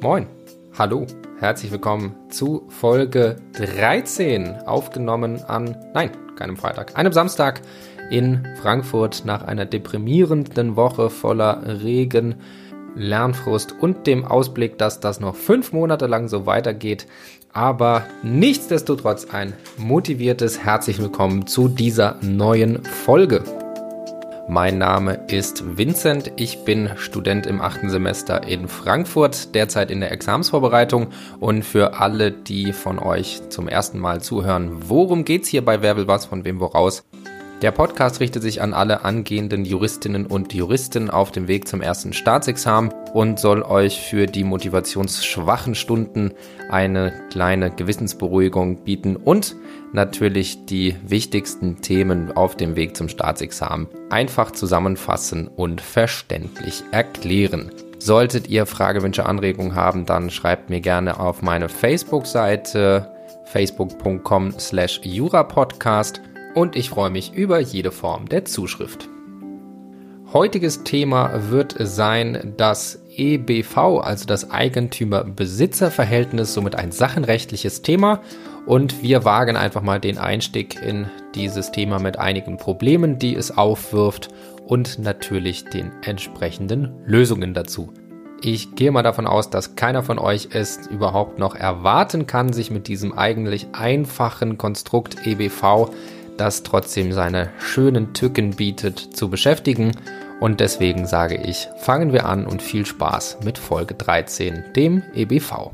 Moin, hallo, herzlich willkommen zu Folge 13, aufgenommen an, nein, keinem Freitag, einem Samstag in Frankfurt nach einer deprimierenden Woche voller Regen, Lernfrust und dem Ausblick, dass das noch fünf Monate lang so weitergeht. Aber nichtsdestotrotz ein motiviertes Herzlich Willkommen zu dieser neuen Folge. Mein Name ist Vincent. Ich bin Student im achten Semester in Frankfurt, derzeit in der Examsvorbereitung. Und für alle, die von euch zum ersten Mal zuhören, worum geht's hier bei Wer will was, von wem woraus? Der Podcast richtet sich an alle angehenden Juristinnen und Juristen auf dem Weg zum ersten Staatsexamen und soll euch für die motivationsschwachen Stunden eine kleine Gewissensberuhigung bieten und natürlich die wichtigsten Themen auf dem Weg zum Staatsexamen einfach zusammenfassen und verständlich erklären. Solltet ihr Fragewünsche, Anregungen haben, dann schreibt mir gerne auf meine Facebook-Seite facebook.com slash jurapodcast und ich freue mich über jede Form der Zuschrift. Heutiges Thema wird sein das EBV, also das Eigentümer-Besitzer-Verhältnis, somit ein sachenrechtliches Thema. Und wir wagen einfach mal den Einstieg in dieses Thema mit einigen Problemen, die es aufwirft und natürlich den entsprechenden Lösungen dazu. Ich gehe mal davon aus, dass keiner von euch es überhaupt noch erwarten kann, sich mit diesem eigentlich einfachen Konstrukt EBV das trotzdem seine schönen Tücken bietet, zu beschäftigen. Und deswegen sage ich, fangen wir an und viel Spaß mit Folge 13, dem EBV.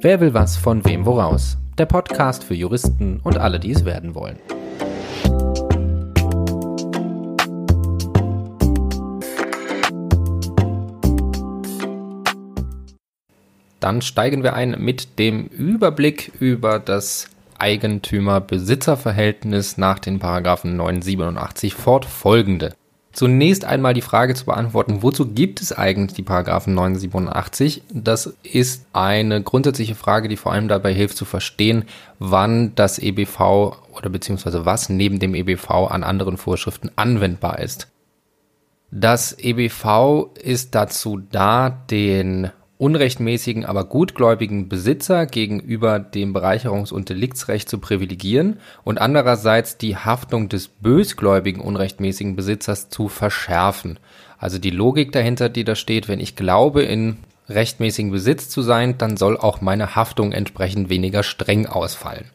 Wer will was von wem woraus? Der Podcast für Juristen und alle, die es werden wollen. Dann steigen wir ein mit dem Überblick über das Eigentümer-Besitzer-Verhältnis nach den Paragraphen 987 fortfolgende. Zunächst einmal die Frage zu beantworten, wozu gibt es eigentlich die Paragraphen 987? Das ist eine grundsätzliche Frage, die vor allem dabei hilft zu verstehen, wann das EBV oder beziehungsweise was neben dem EBV an anderen Vorschriften anwendbar ist. Das EBV ist dazu da, den unrechtmäßigen, aber gutgläubigen Besitzer gegenüber dem Bereicherungs- und Deliktsrecht zu privilegieren und andererseits die Haftung des bösgläubigen unrechtmäßigen Besitzers zu verschärfen. Also die Logik dahinter, die da steht, wenn ich glaube, in rechtmäßigen Besitz zu sein, dann soll auch meine Haftung entsprechend weniger streng ausfallen.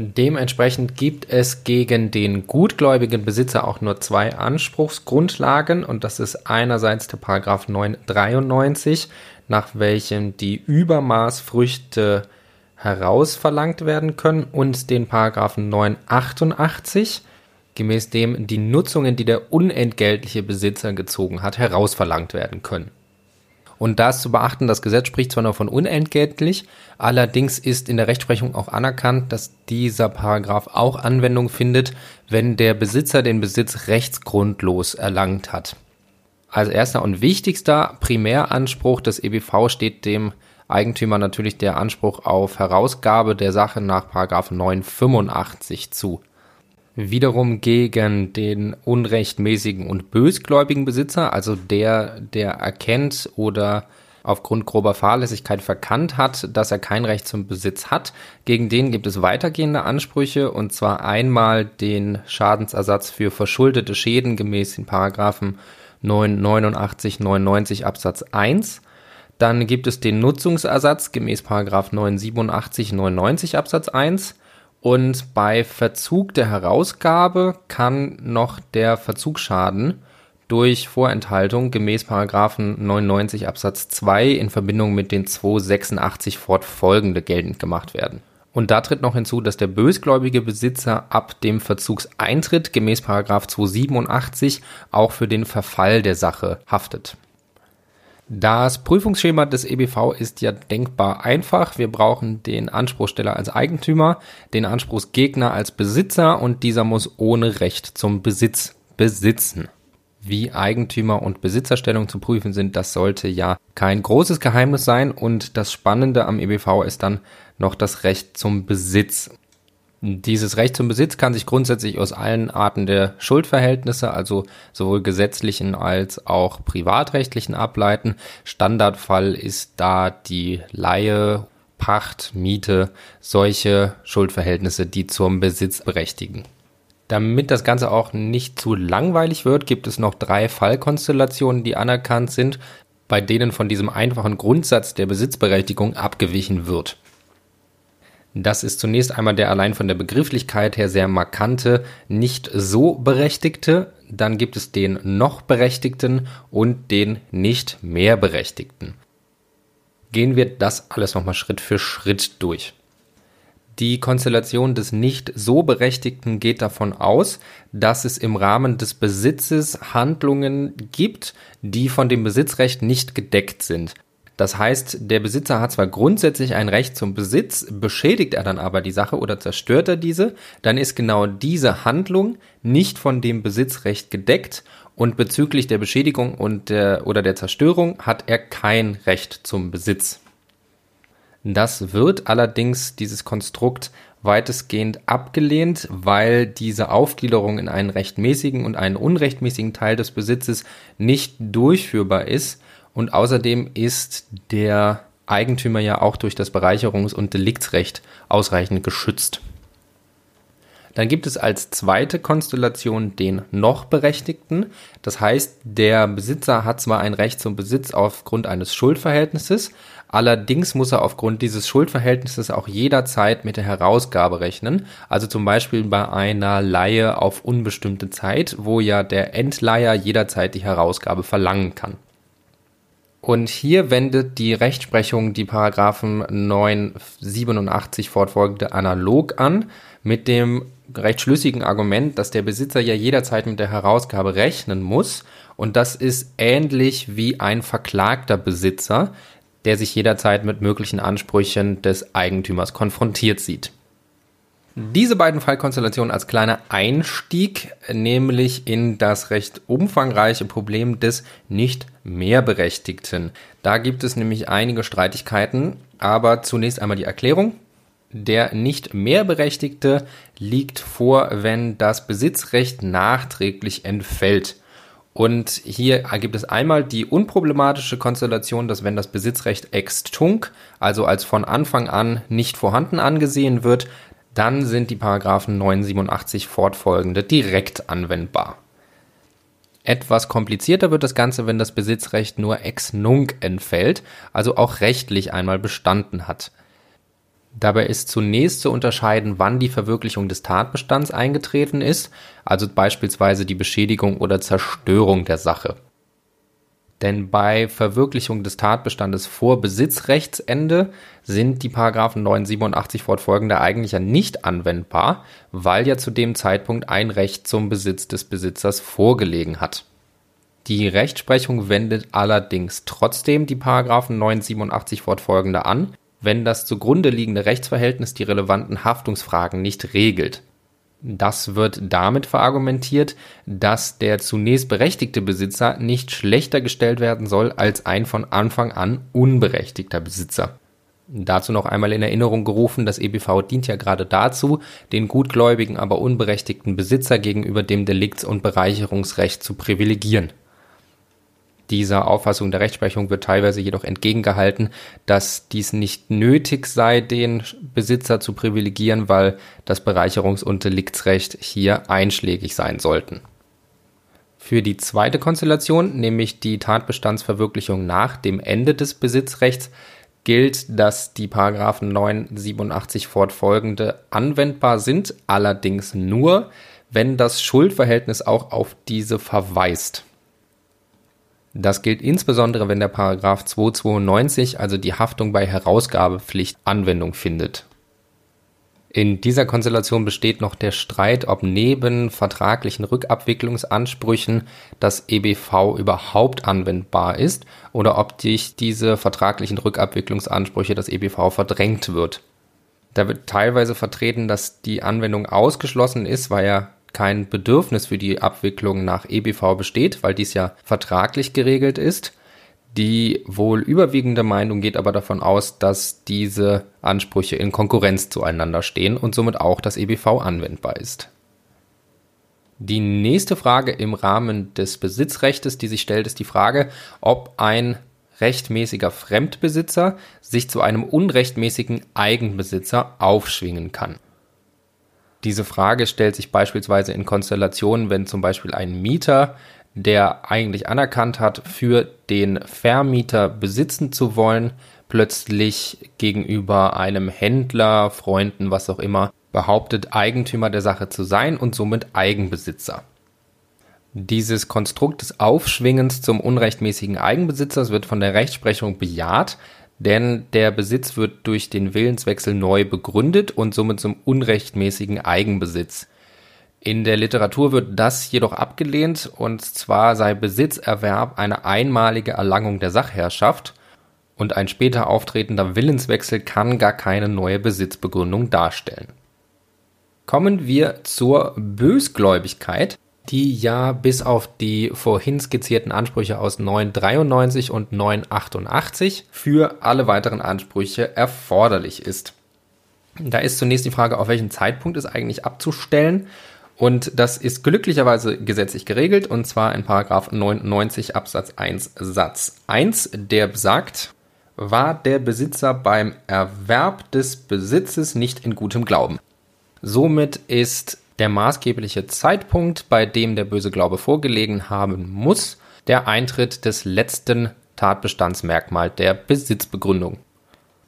Dementsprechend gibt es gegen den gutgläubigen Besitzer auch nur zwei Anspruchsgrundlagen und das ist einerseits der Paragraph 993, nach welchem die Übermaßfrüchte herausverlangt werden können und den Paragraphen 988, gemäß dem die Nutzungen, die der unentgeltliche Besitzer gezogen hat, herausverlangt werden können. Und da ist zu beachten, das Gesetz spricht zwar nur von unentgeltlich, allerdings ist in der Rechtsprechung auch anerkannt, dass dieser Paragraph auch Anwendung findet, wenn der Besitzer den Besitz rechtsgrundlos erlangt hat. Als erster und wichtigster Primäranspruch des EBV steht dem Eigentümer natürlich der Anspruch auf Herausgabe der Sache nach 985 zu wiederum gegen den unrechtmäßigen und bösgläubigen Besitzer, also der, der erkennt oder aufgrund grober Fahrlässigkeit verkannt hat, dass er kein Recht zum Besitz hat. Gegen den gibt es weitergehende Ansprüche und zwar einmal den Schadensersatz für verschuldete Schäden gemäß den Paragraphen 989, 99 Absatz 1. Dann gibt es den Nutzungsersatz gemäß Paragraph 987, 99 Absatz 1 und bei Verzug der Herausgabe kann noch der Verzugsschaden durch Vorenthaltung gemäß Paragraphen 99 Absatz 2 in Verbindung mit den 286 fortfolgende geltend gemacht werden. Und da tritt noch hinzu, dass der bösgläubige Besitzer ab dem Verzugseintritt gemäß Paragraph 287 auch für den Verfall der Sache haftet. Das Prüfungsschema des EBV ist ja denkbar einfach. Wir brauchen den Anspruchsteller als Eigentümer, den Anspruchsgegner als Besitzer und dieser muss ohne Recht zum Besitz besitzen. Wie Eigentümer und Besitzerstellung zu prüfen sind, das sollte ja kein großes Geheimnis sein und das Spannende am EBV ist dann noch das Recht zum Besitz. Dieses Recht zum Besitz kann sich grundsätzlich aus allen Arten der Schuldverhältnisse, also sowohl gesetzlichen als auch privatrechtlichen ableiten. Standardfall ist da die Leihe, Pacht, Miete, solche Schuldverhältnisse, die zum Besitz berechtigen. Damit das Ganze auch nicht zu langweilig wird, gibt es noch drei Fallkonstellationen, die anerkannt sind, bei denen von diesem einfachen Grundsatz der Besitzberechtigung abgewichen wird. Das ist zunächst einmal der allein von der Begrifflichkeit her sehr markante, nicht so Berechtigte. Dann gibt es den noch Berechtigten und den nicht mehr Berechtigten. Gehen wir das alles nochmal Schritt für Schritt durch. Die Konstellation des nicht so Berechtigten geht davon aus, dass es im Rahmen des Besitzes Handlungen gibt, die von dem Besitzrecht nicht gedeckt sind. Das heißt, der Besitzer hat zwar grundsätzlich ein Recht zum Besitz, beschädigt er dann aber die Sache oder zerstört er diese, dann ist genau diese Handlung nicht von dem Besitzrecht gedeckt und bezüglich der Beschädigung und der, oder der Zerstörung hat er kein Recht zum Besitz. Das wird allerdings dieses Konstrukt weitestgehend abgelehnt, weil diese Aufgliederung in einen rechtmäßigen und einen unrechtmäßigen Teil des Besitzes nicht durchführbar ist und außerdem ist der Eigentümer ja auch durch das Bereicherungs- und Deliktsrecht ausreichend geschützt. Dann gibt es als zweite Konstellation den noch Berechtigten. Das heißt, der Besitzer hat zwar ein Recht zum Besitz aufgrund eines Schuldverhältnisses, allerdings muss er aufgrund dieses Schuldverhältnisses auch jederzeit mit der Herausgabe rechnen. Also zum Beispiel bei einer Leihe auf unbestimmte Zeit, wo ja der Endleiher jederzeit die Herausgabe verlangen kann. Und hier wendet die Rechtsprechung die Paragraphen 987 fortfolgende analog an mit dem recht schlüssigen Argument, dass der Besitzer ja jederzeit mit der Herausgabe rechnen muss und das ist ähnlich wie ein verklagter Besitzer, der sich jederzeit mit möglichen Ansprüchen des Eigentümers konfrontiert sieht. Diese beiden Fallkonstellationen als kleiner Einstieg, nämlich in das recht umfangreiche Problem des nicht mehrberechtigten. Da gibt es nämlich einige Streitigkeiten, aber zunächst einmal die Erklärung. Der nicht mehrberechtigte liegt vor, wenn das Besitzrecht nachträglich entfällt. Und hier gibt es einmal die unproblematische Konstellation, dass wenn das Besitzrecht ex tunc, also als von Anfang an nicht vorhanden angesehen wird, dann sind die Paragraphen 987 fortfolgende direkt anwendbar. Etwas komplizierter wird das Ganze, wenn das Besitzrecht nur ex nunc entfällt, also auch rechtlich einmal bestanden hat. Dabei ist zunächst zu unterscheiden, wann die Verwirklichung des Tatbestands eingetreten ist, also beispielsweise die Beschädigung oder Zerstörung der Sache. Denn bei Verwirklichung des Tatbestandes vor Besitzrechtsende sind die Paragraphen 987 fortfolgende eigentlich ja nicht anwendbar, weil ja zu dem Zeitpunkt ein Recht zum Besitz des Besitzers vorgelegen hat. Die Rechtsprechung wendet allerdings trotzdem die Paragraphen 987 fortfolgende an, wenn das zugrunde liegende Rechtsverhältnis die relevanten Haftungsfragen nicht regelt. Das wird damit verargumentiert, dass der zunächst berechtigte Besitzer nicht schlechter gestellt werden soll als ein von Anfang an unberechtigter Besitzer. Dazu noch einmal in Erinnerung gerufen, das EBV dient ja gerade dazu, den gutgläubigen, aber unberechtigten Besitzer gegenüber dem Delikts- und Bereicherungsrecht zu privilegieren. Dieser Auffassung der Rechtsprechung wird teilweise jedoch entgegengehalten, dass dies nicht nötig sei, den Besitzer zu privilegieren, weil das Bereicherungs- und Deliktsrecht hier einschlägig sein sollten. Für die zweite Konstellation, nämlich die Tatbestandsverwirklichung nach dem Ende des Besitzrechts, gilt, dass die Paragraphen 987 fortfolgende anwendbar sind, allerdings nur, wenn das Schuldverhältnis auch auf diese verweist. Das gilt insbesondere, wenn der Paragraph 292, also die Haftung bei Herausgabepflicht, Anwendung findet. In dieser Konstellation besteht noch der Streit, ob neben vertraglichen Rückabwicklungsansprüchen das EBV überhaupt anwendbar ist oder ob durch diese vertraglichen Rückabwicklungsansprüche das EBV verdrängt wird. Da wird teilweise vertreten, dass die Anwendung ausgeschlossen ist, weil ja kein Bedürfnis für die Abwicklung nach EBV besteht, weil dies ja vertraglich geregelt ist. Die wohl überwiegende Meinung geht aber davon aus, dass diese Ansprüche in Konkurrenz zueinander stehen und somit auch das EBV anwendbar ist. Die nächste Frage im Rahmen des Besitzrechtes, die sich stellt, ist die Frage, ob ein rechtmäßiger Fremdbesitzer sich zu einem unrechtmäßigen Eigenbesitzer aufschwingen kann. Diese Frage stellt sich beispielsweise in Konstellationen, wenn zum Beispiel ein Mieter, der eigentlich anerkannt hat, für den Vermieter besitzen zu wollen, plötzlich gegenüber einem Händler, Freunden, was auch immer, behauptet, Eigentümer der Sache zu sein und somit Eigenbesitzer. Dieses Konstrukt des Aufschwingens zum unrechtmäßigen Eigenbesitzers wird von der Rechtsprechung bejaht, denn der Besitz wird durch den Willenswechsel neu begründet und somit zum unrechtmäßigen Eigenbesitz. In der Literatur wird das jedoch abgelehnt, und zwar sei Besitzerwerb eine einmalige Erlangung der Sachherrschaft und ein später auftretender Willenswechsel kann gar keine neue Besitzbegründung darstellen. Kommen wir zur Bösgläubigkeit die ja bis auf die vorhin skizzierten Ansprüche aus 993 und 988 für alle weiteren Ansprüche erforderlich ist. Da ist zunächst die Frage, auf welchen Zeitpunkt ist eigentlich abzustellen. Und das ist glücklicherweise gesetzlich geregelt und zwar in Paragraph 99 Absatz 1 Satz 1, der besagt, war der Besitzer beim Erwerb des Besitzes nicht in gutem Glauben. Somit ist der maßgebliche Zeitpunkt, bei dem der böse Glaube vorgelegen haben muss, der Eintritt des letzten Tatbestandsmerkmal der Besitzbegründung.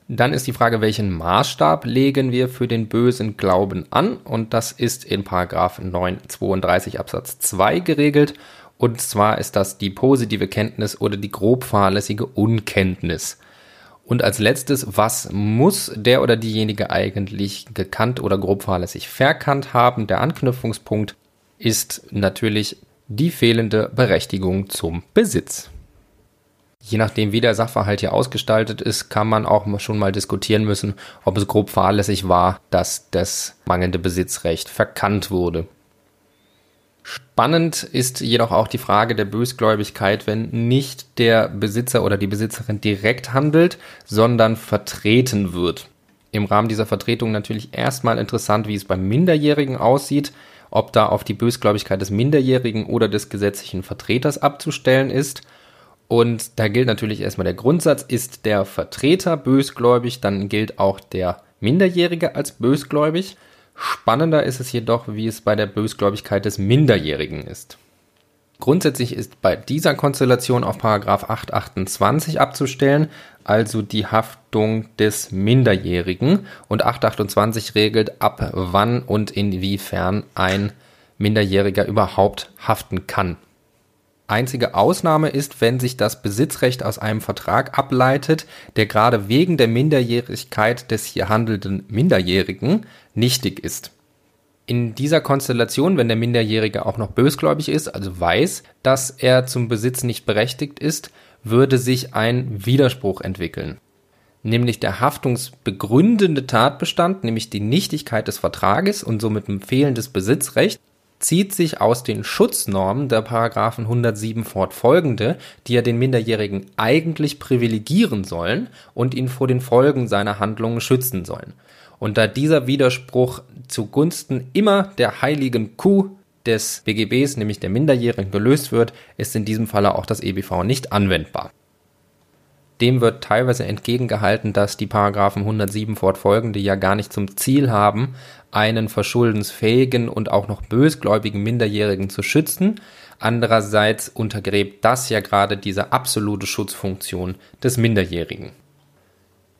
Dann ist die Frage, welchen Maßstab legen wir für den bösen Glauben an? Und das ist in Paragraph 932 Absatz 2 geregelt. Und zwar ist das die positive Kenntnis oder die grob fahrlässige Unkenntnis. Und als letztes, was muss der oder diejenige eigentlich gekannt oder grob fahrlässig verkannt haben? Der Anknüpfungspunkt ist natürlich die fehlende Berechtigung zum Besitz. Je nachdem, wie der Sachverhalt hier ausgestaltet ist, kann man auch schon mal diskutieren müssen, ob es grob fahrlässig war, dass das mangelnde Besitzrecht verkannt wurde. Spannend ist jedoch auch die Frage der Bösgläubigkeit, wenn nicht der Besitzer oder die Besitzerin direkt handelt, sondern vertreten wird. Im Rahmen dieser Vertretung natürlich erstmal interessant, wie es beim Minderjährigen aussieht, ob da auf die Bösgläubigkeit des Minderjährigen oder des gesetzlichen Vertreters abzustellen ist. Und da gilt natürlich erstmal der Grundsatz, ist der Vertreter bösgläubig, dann gilt auch der Minderjährige als bösgläubig. Spannender ist es jedoch, wie es bei der Bösgläubigkeit des Minderjährigen ist. Grundsätzlich ist bei dieser Konstellation auf Paragraph 828 abzustellen, also die Haftung des Minderjährigen und 828 regelt ab wann und inwiefern ein Minderjähriger überhaupt haften kann. Einzige Ausnahme ist, wenn sich das Besitzrecht aus einem Vertrag ableitet, der gerade wegen der Minderjährigkeit des hier handelnden Minderjährigen nichtig ist. In dieser Konstellation, wenn der Minderjährige auch noch bösgläubig ist, also weiß, dass er zum Besitz nicht berechtigt ist, würde sich ein Widerspruch entwickeln. Nämlich der haftungsbegründende Tatbestand, nämlich die Nichtigkeit des Vertrages und somit ein fehlendes Besitzrecht, zieht sich aus den Schutznormen der Paragraphen 107 fortfolgende, die ja den Minderjährigen eigentlich privilegieren sollen und ihn vor den Folgen seiner Handlungen schützen sollen. Und da dieser Widerspruch zugunsten immer der heiligen Kuh des BGBs, nämlich der Minderjährigen, gelöst wird, ist in diesem Falle auch das EBV nicht anwendbar. Dem wird teilweise entgegengehalten, dass die Paragraphen 107 fortfolgende ja gar nicht zum Ziel haben, einen verschuldensfähigen und auch noch bösgläubigen Minderjährigen zu schützen. Andererseits untergräbt das ja gerade diese absolute Schutzfunktion des Minderjährigen.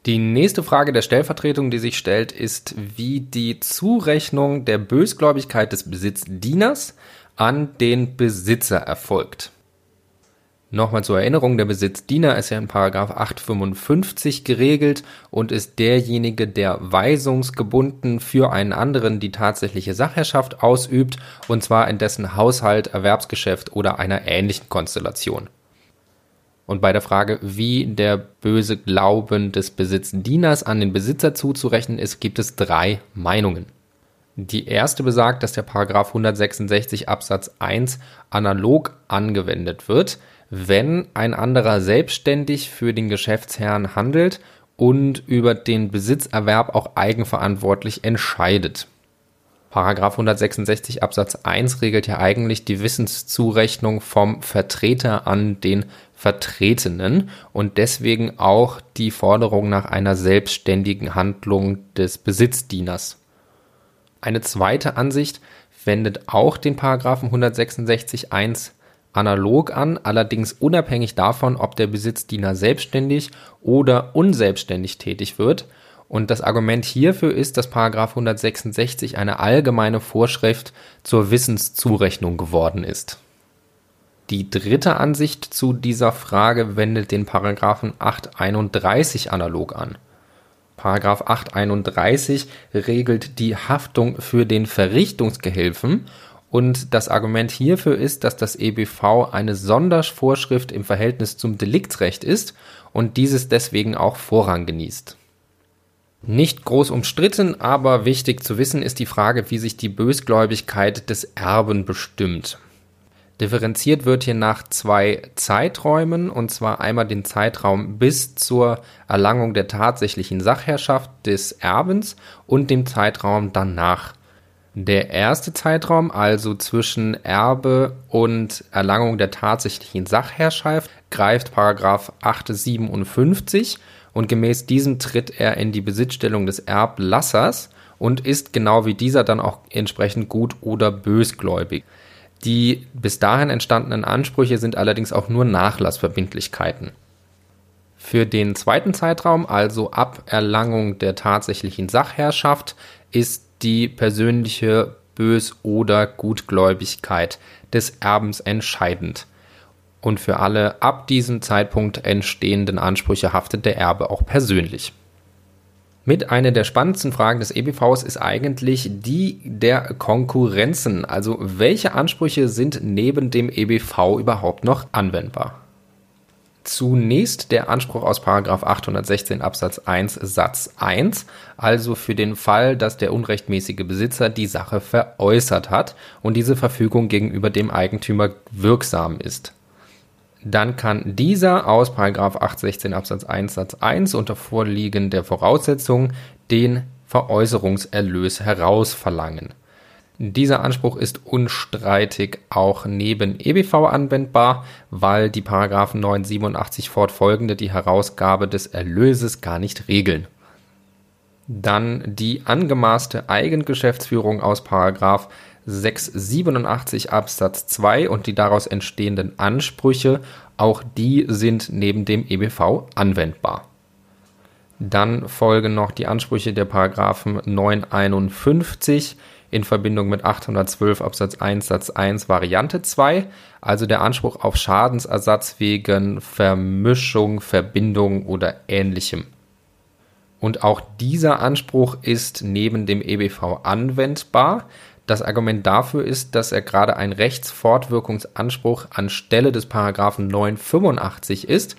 Die nächste Frage der Stellvertretung, die sich stellt, ist, wie die Zurechnung der Bösgläubigkeit des Besitzdieners an den Besitzer erfolgt. Nochmal zur Erinnerung, der Besitzdiener ist ja in Paragraph 855 geregelt und ist derjenige, der weisungsgebunden für einen anderen die tatsächliche Sachherrschaft ausübt, und zwar in dessen Haushalt, Erwerbsgeschäft oder einer ähnlichen Konstellation. Und bei der Frage, wie der böse Glauben des Besitzdieners an den Besitzer zuzurechnen ist, gibt es drei Meinungen. Die erste besagt, dass der Paragraph 166 Absatz 1 analog angewendet wird, wenn ein anderer selbstständig für den Geschäftsherrn handelt und über den Besitzerwerb auch eigenverantwortlich entscheidet. Paragraph 166 Absatz 1 regelt ja eigentlich die Wissenszurechnung vom Vertreter an den Vertretenen und deswegen auch die Forderung nach einer selbstständigen Handlung des Besitzdieners. Eine zweite Ansicht wendet auch den Paragraphen 166 1 analog an, allerdings unabhängig davon, ob der Besitzdiener selbstständig oder unselbstständig tätig wird. Und das Argument hierfür ist, dass Paragraph 166 eine allgemeine Vorschrift zur Wissenszurechnung geworden ist. Die dritte Ansicht zu dieser Frage wendet den Paragraphen 831 analog an. Paragraph 831 regelt die Haftung für den Verrichtungsgehilfen und das Argument hierfür ist, dass das EBV eine Sondervorschrift im Verhältnis zum Deliktsrecht ist und dieses deswegen auch Vorrang genießt. Nicht groß umstritten, aber wichtig zu wissen ist die Frage, wie sich die Bösgläubigkeit des Erben bestimmt. Differenziert wird hier nach zwei Zeiträumen, und zwar einmal den Zeitraum bis zur Erlangung der tatsächlichen Sachherrschaft des Erbens und dem Zeitraum danach. Der erste Zeitraum, also zwischen Erbe und Erlangung der tatsächlichen Sachherrschaft, greift Paragraph 857 und gemäß diesem tritt er in die Besitzstellung des Erblassers und ist genau wie dieser dann auch entsprechend gut oder bösgläubig. Die bis dahin entstandenen Ansprüche sind allerdings auch nur Nachlassverbindlichkeiten. Für den zweiten Zeitraum, also ab Erlangung der tatsächlichen Sachherrschaft, ist die persönliche Bös- oder Gutgläubigkeit des Erbens entscheidend. Und für alle ab diesem Zeitpunkt entstehenden Ansprüche haftet der Erbe auch persönlich. Mit einer der spannendsten Fragen des EBVs ist eigentlich die der Konkurrenzen. Also welche Ansprüche sind neben dem EBV überhaupt noch anwendbar? Zunächst der Anspruch aus 816 Absatz 1 Satz 1, also für den Fall, dass der unrechtmäßige Besitzer die Sache veräußert hat und diese Verfügung gegenüber dem Eigentümer wirksam ist. Dann kann dieser aus 816 Absatz 1 Satz 1 unter Vorliegen der Voraussetzungen den Veräußerungserlös herausverlangen. Dieser Anspruch ist unstreitig auch neben EBV anwendbar, weil die Paragraphen 987 fortfolgende die Herausgabe des Erlöses gar nicht regeln. Dann die angemaßte Eigengeschäftsführung aus Paragraph 687 Absatz 2 und die daraus entstehenden Ansprüche, auch die sind neben dem EBV anwendbar. Dann folgen noch die Ansprüche der Paragraphen 951 in Verbindung mit 812 Absatz 1 Satz 1 Variante 2, also der Anspruch auf Schadensersatz wegen Vermischung, Verbindung oder ähnlichem. Und auch dieser Anspruch ist neben dem EBV anwendbar. Das Argument dafür ist, dass er gerade ein Rechtsfortwirkungsanspruch anstelle des Paragraphen 985 ist,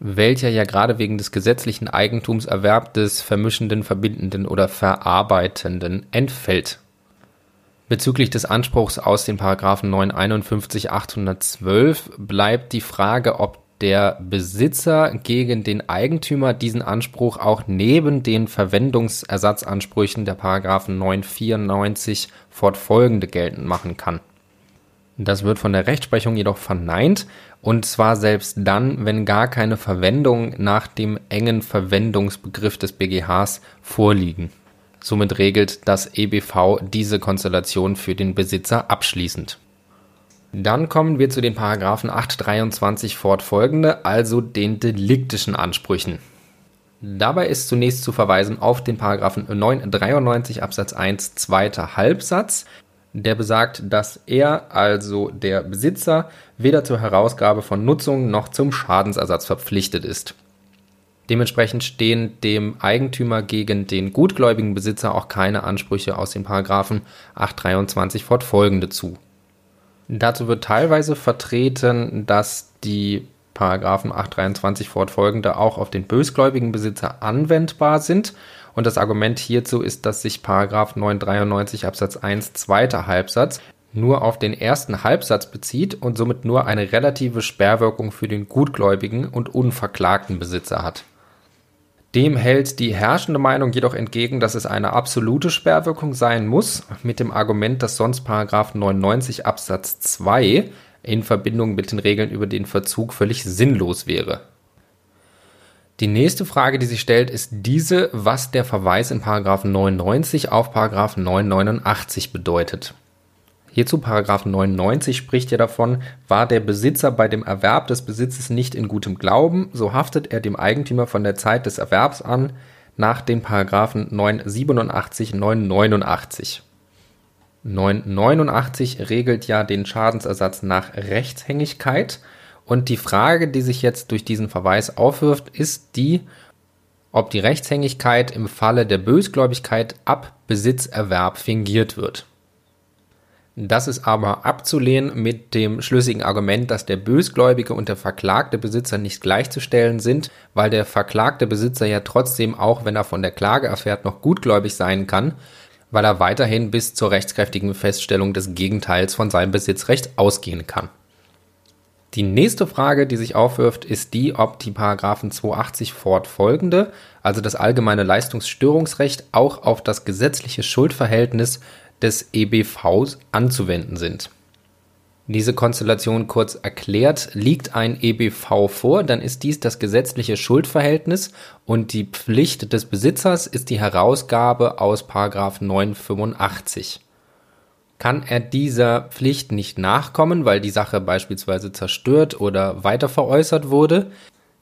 welcher ja gerade wegen des gesetzlichen Eigentumserwerb des vermischenden, verbindenden oder verarbeitenden entfällt. Bezüglich des Anspruchs aus den Paragraphen 951 812 bleibt die Frage, ob der Besitzer gegen den Eigentümer diesen Anspruch auch neben den Verwendungsersatzansprüchen der Paragraphen 994 fortfolgende geltend machen kann. Das wird von der Rechtsprechung jedoch verneint, und zwar selbst dann, wenn gar keine Verwendung nach dem engen Verwendungsbegriff des BGHs vorliegen. Somit regelt das EBV diese Konstellation für den Besitzer abschließend. Dann kommen wir zu den Paragraphen 823 fortfolgende, also den deliktischen Ansprüchen. Dabei ist zunächst zu verweisen auf den Paragraphen 993 Absatz 1 zweiter Halbsatz, der besagt, dass er, also der Besitzer, weder zur Herausgabe von Nutzung noch zum Schadensersatz verpflichtet ist. Dementsprechend stehen dem Eigentümer gegen den gutgläubigen Besitzer auch keine Ansprüche aus den Paragraphen 823 fortfolgende zu. Dazu wird teilweise vertreten, dass die Paragraphen 823 fortfolgende auch auf den bösgläubigen Besitzer anwendbar sind. Und das Argument hierzu ist, dass sich Paragraph 993 Absatz 1 zweiter Halbsatz nur auf den ersten Halbsatz bezieht und somit nur eine relative Sperrwirkung für den gutgläubigen und unverklagten Besitzer hat. Dem hält die herrschende Meinung jedoch entgegen, dass es eine absolute Sperrwirkung sein muss, mit dem Argument, dass sonst 99 Absatz 2 in Verbindung mit den Regeln über den Verzug völlig sinnlos wäre. Die nächste Frage, die sich stellt, ist diese, was der Verweis in 99 auf 989 bedeutet. Hierzu Paragraph 99 spricht ja davon, war der Besitzer bei dem Erwerb des Besitzes nicht in gutem Glauben, so haftet er dem Eigentümer von der Zeit des Erwerbs an nach den Paragraphen 987, 989. 989 regelt ja den Schadensersatz nach Rechtshängigkeit und die Frage, die sich jetzt durch diesen Verweis aufwirft, ist die, ob die Rechtshängigkeit im Falle der Bösgläubigkeit ab Besitzerwerb fingiert wird. Das ist aber abzulehnen mit dem schlüssigen Argument, dass der bösgläubige und der verklagte Besitzer nicht gleichzustellen sind, weil der verklagte Besitzer ja trotzdem, auch wenn er von der Klage erfährt, noch gutgläubig sein kann, weil er weiterhin bis zur rechtskräftigen Feststellung des Gegenteils von seinem Besitzrecht ausgehen kann. Die nächste Frage, die sich aufwirft, ist die, ob die Paragraphen 280 fortfolgende, also das allgemeine Leistungsstörungsrecht, auch auf das gesetzliche Schuldverhältnis des EBVs anzuwenden sind. Diese Konstellation kurz erklärt, liegt ein EBV vor, dann ist dies das gesetzliche Schuldverhältnis und die Pflicht des Besitzers ist die Herausgabe aus 985. Kann er dieser Pflicht nicht nachkommen, weil die Sache beispielsweise zerstört oder weiterveräußert wurde,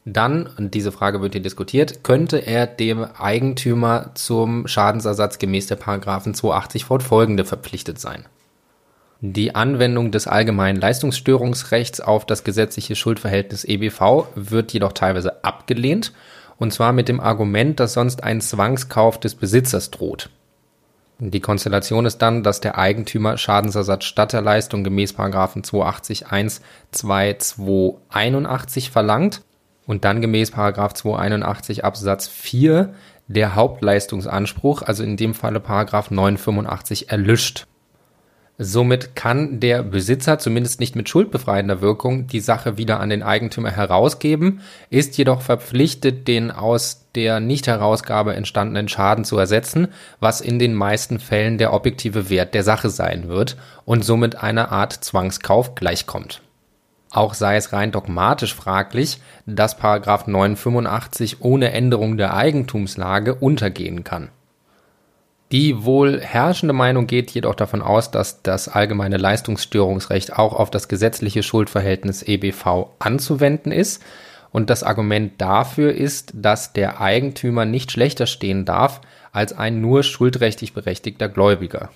dann, und diese Frage wird hier diskutiert, könnte er dem Eigentümer zum Schadensersatz gemäß der Paragraphen 280 fortfolgende verpflichtet sein. Die Anwendung des allgemeinen Leistungsstörungsrechts auf das gesetzliche Schuldverhältnis EBV wird jedoch teilweise abgelehnt, und zwar mit dem Argument, dass sonst ein Zwangskauf des Besitzers droht. Die Konstellation ist dann, dass der Eigentümer Schadensersatz statt der Leistung gemäß Paragraphen 280 1, 2, 2, 81 verlangt und dann gemäß 281 Absatz 4 der Hauptleistungsanspruch, also in dem Falle 985 erlischt. Somit kann der Besitzer zumindest nicht mit schuldbefreiender Wirkung die Sache wieder an den Eigentümer herausgeben, ist jedoch verpflichtet, den aus der Nichtherausgabe entstandenen Schaden zu ersetzen, was in den meisten Fällen der objektive Wert der Sache sein wird und somit einer Art Zwangskauf gleichkommt. Auch sei es rein dogmatisch fraglich, dass 985 ohne Änderung der Eigentumslage untergehen kann. Die wohl herrschende Meinung geht jedoch davon aus, dass das allgemeine Leistungsstörungsrecht auch auf das gesetzliche Schuldverhältnis EBV anzuwenden ist und das Argument dafür ist, dass der Eigentümer nicht schlechter stehen darf als ein nur schuldrechtlich berechtigter Gläubiger.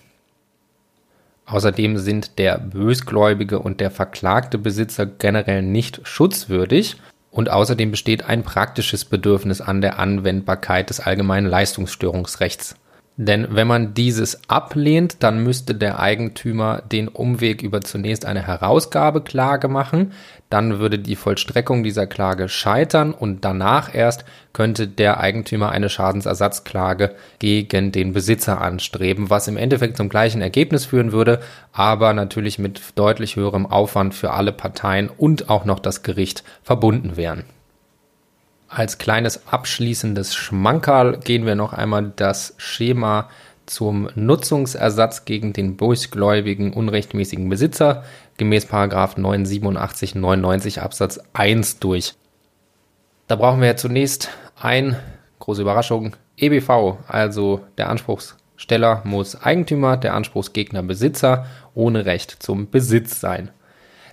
Außerdem sind der bösgläubige und der verklagte Besitzer generell nicht schutzwürdig und außerdem besteht ein praktisches Bedürfnis an der Anwendbarkeit des allgemeinen Leistungsstörungsrechts. Denn wenn man dieses ablehnt, dann müsste der Eigentümer den Umweg über zunächst eine Herausgabeklage machen, dann würde die Vollstreckung dieser Klage scheitern und danach erst könnte der Eigentümer eine Schadensersatzklage gegen den Besitzer anstreben, was im Endeffekt zum gleichen Ergebnis führen würde, aber natürlich mit deutlich höherem Aufwand für alle Parteien und auch noch das Gericht verbunden wären. Als kleines abschließendes Schmankerl gehen wir noch einmal das Schema zum Nutzungsersatz gegen den bösgläubigen unrechtmäßigen Besitzer gemäß 987 99 Absatz 1 durch. Da brauchen wir ja zunächst ein, große Überraschung, EBV, also der Anspruchssteller muss Eigentümer, der Anspruchsgegner Besitzer ohne Recht zum Besitz sein.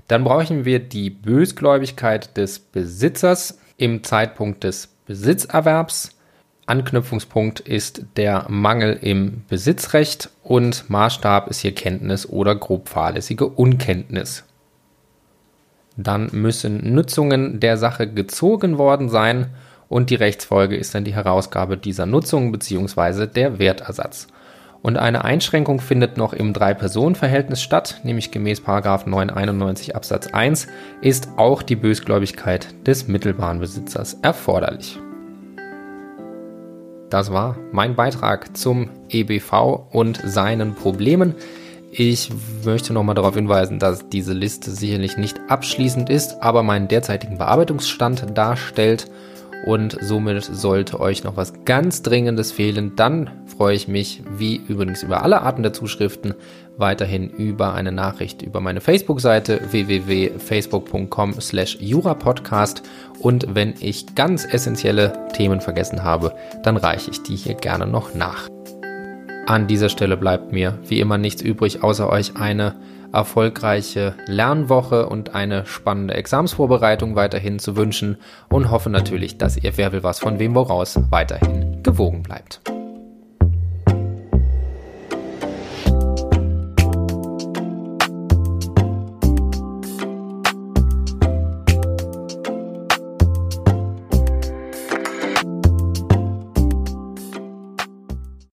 Dann brauchen wir die Bösgläubigkeit des Besitzers, im Zeitpunkt des Besitzerwerbs. Anknüpfungspunkt ist der Mangel im Besitzrecht und Maßstab ist hier Kenntnis oder grob fahrlässige Unkenntnis. Dann müssen Nutzungen der Sache gezogen worden sein und die Rechtsfolge ist dann die Herausgabe dieser Nutzung bzw. der Wertersatz. Und eine Einschränkung findet noch im Drei-Personen-Verhältnis statt, nämlich gemäß 991 Absatz 1 ist auch die Bösgläubigkeit des mittelbaren Besitzers erforderlich. Das war mein Beitrag zum EBV und seinen Problemen. Ich möchte nochmal darauf hinweisen, dass diese Liste sicherlich nicht abschließend ist, aber meinen derzeitigen Bearbeitungsstand darstellt und somit sollte euch noch was ganz Dringendes fehlen, dann freue ich mich, wie übrigens über alle Arten der Zuschriften, weiterhin über eine Nachricht über meine Facebook-Seite www.facebook.com slash jurapodcast und wenn ich ganz essentielle Themen vergessen habe, dann reiche ich die hier gerne noch nach. An dieser Stelle bleibt mir wie immer nichts übrig, außer euch eine erfolgreiche Lernwoche und eine spannende Examsvorbereitung weiterhin zu wünschen und hoffe natürlich, dass ihr Wer will was von wem woraus weiterhin gewogen bleibt.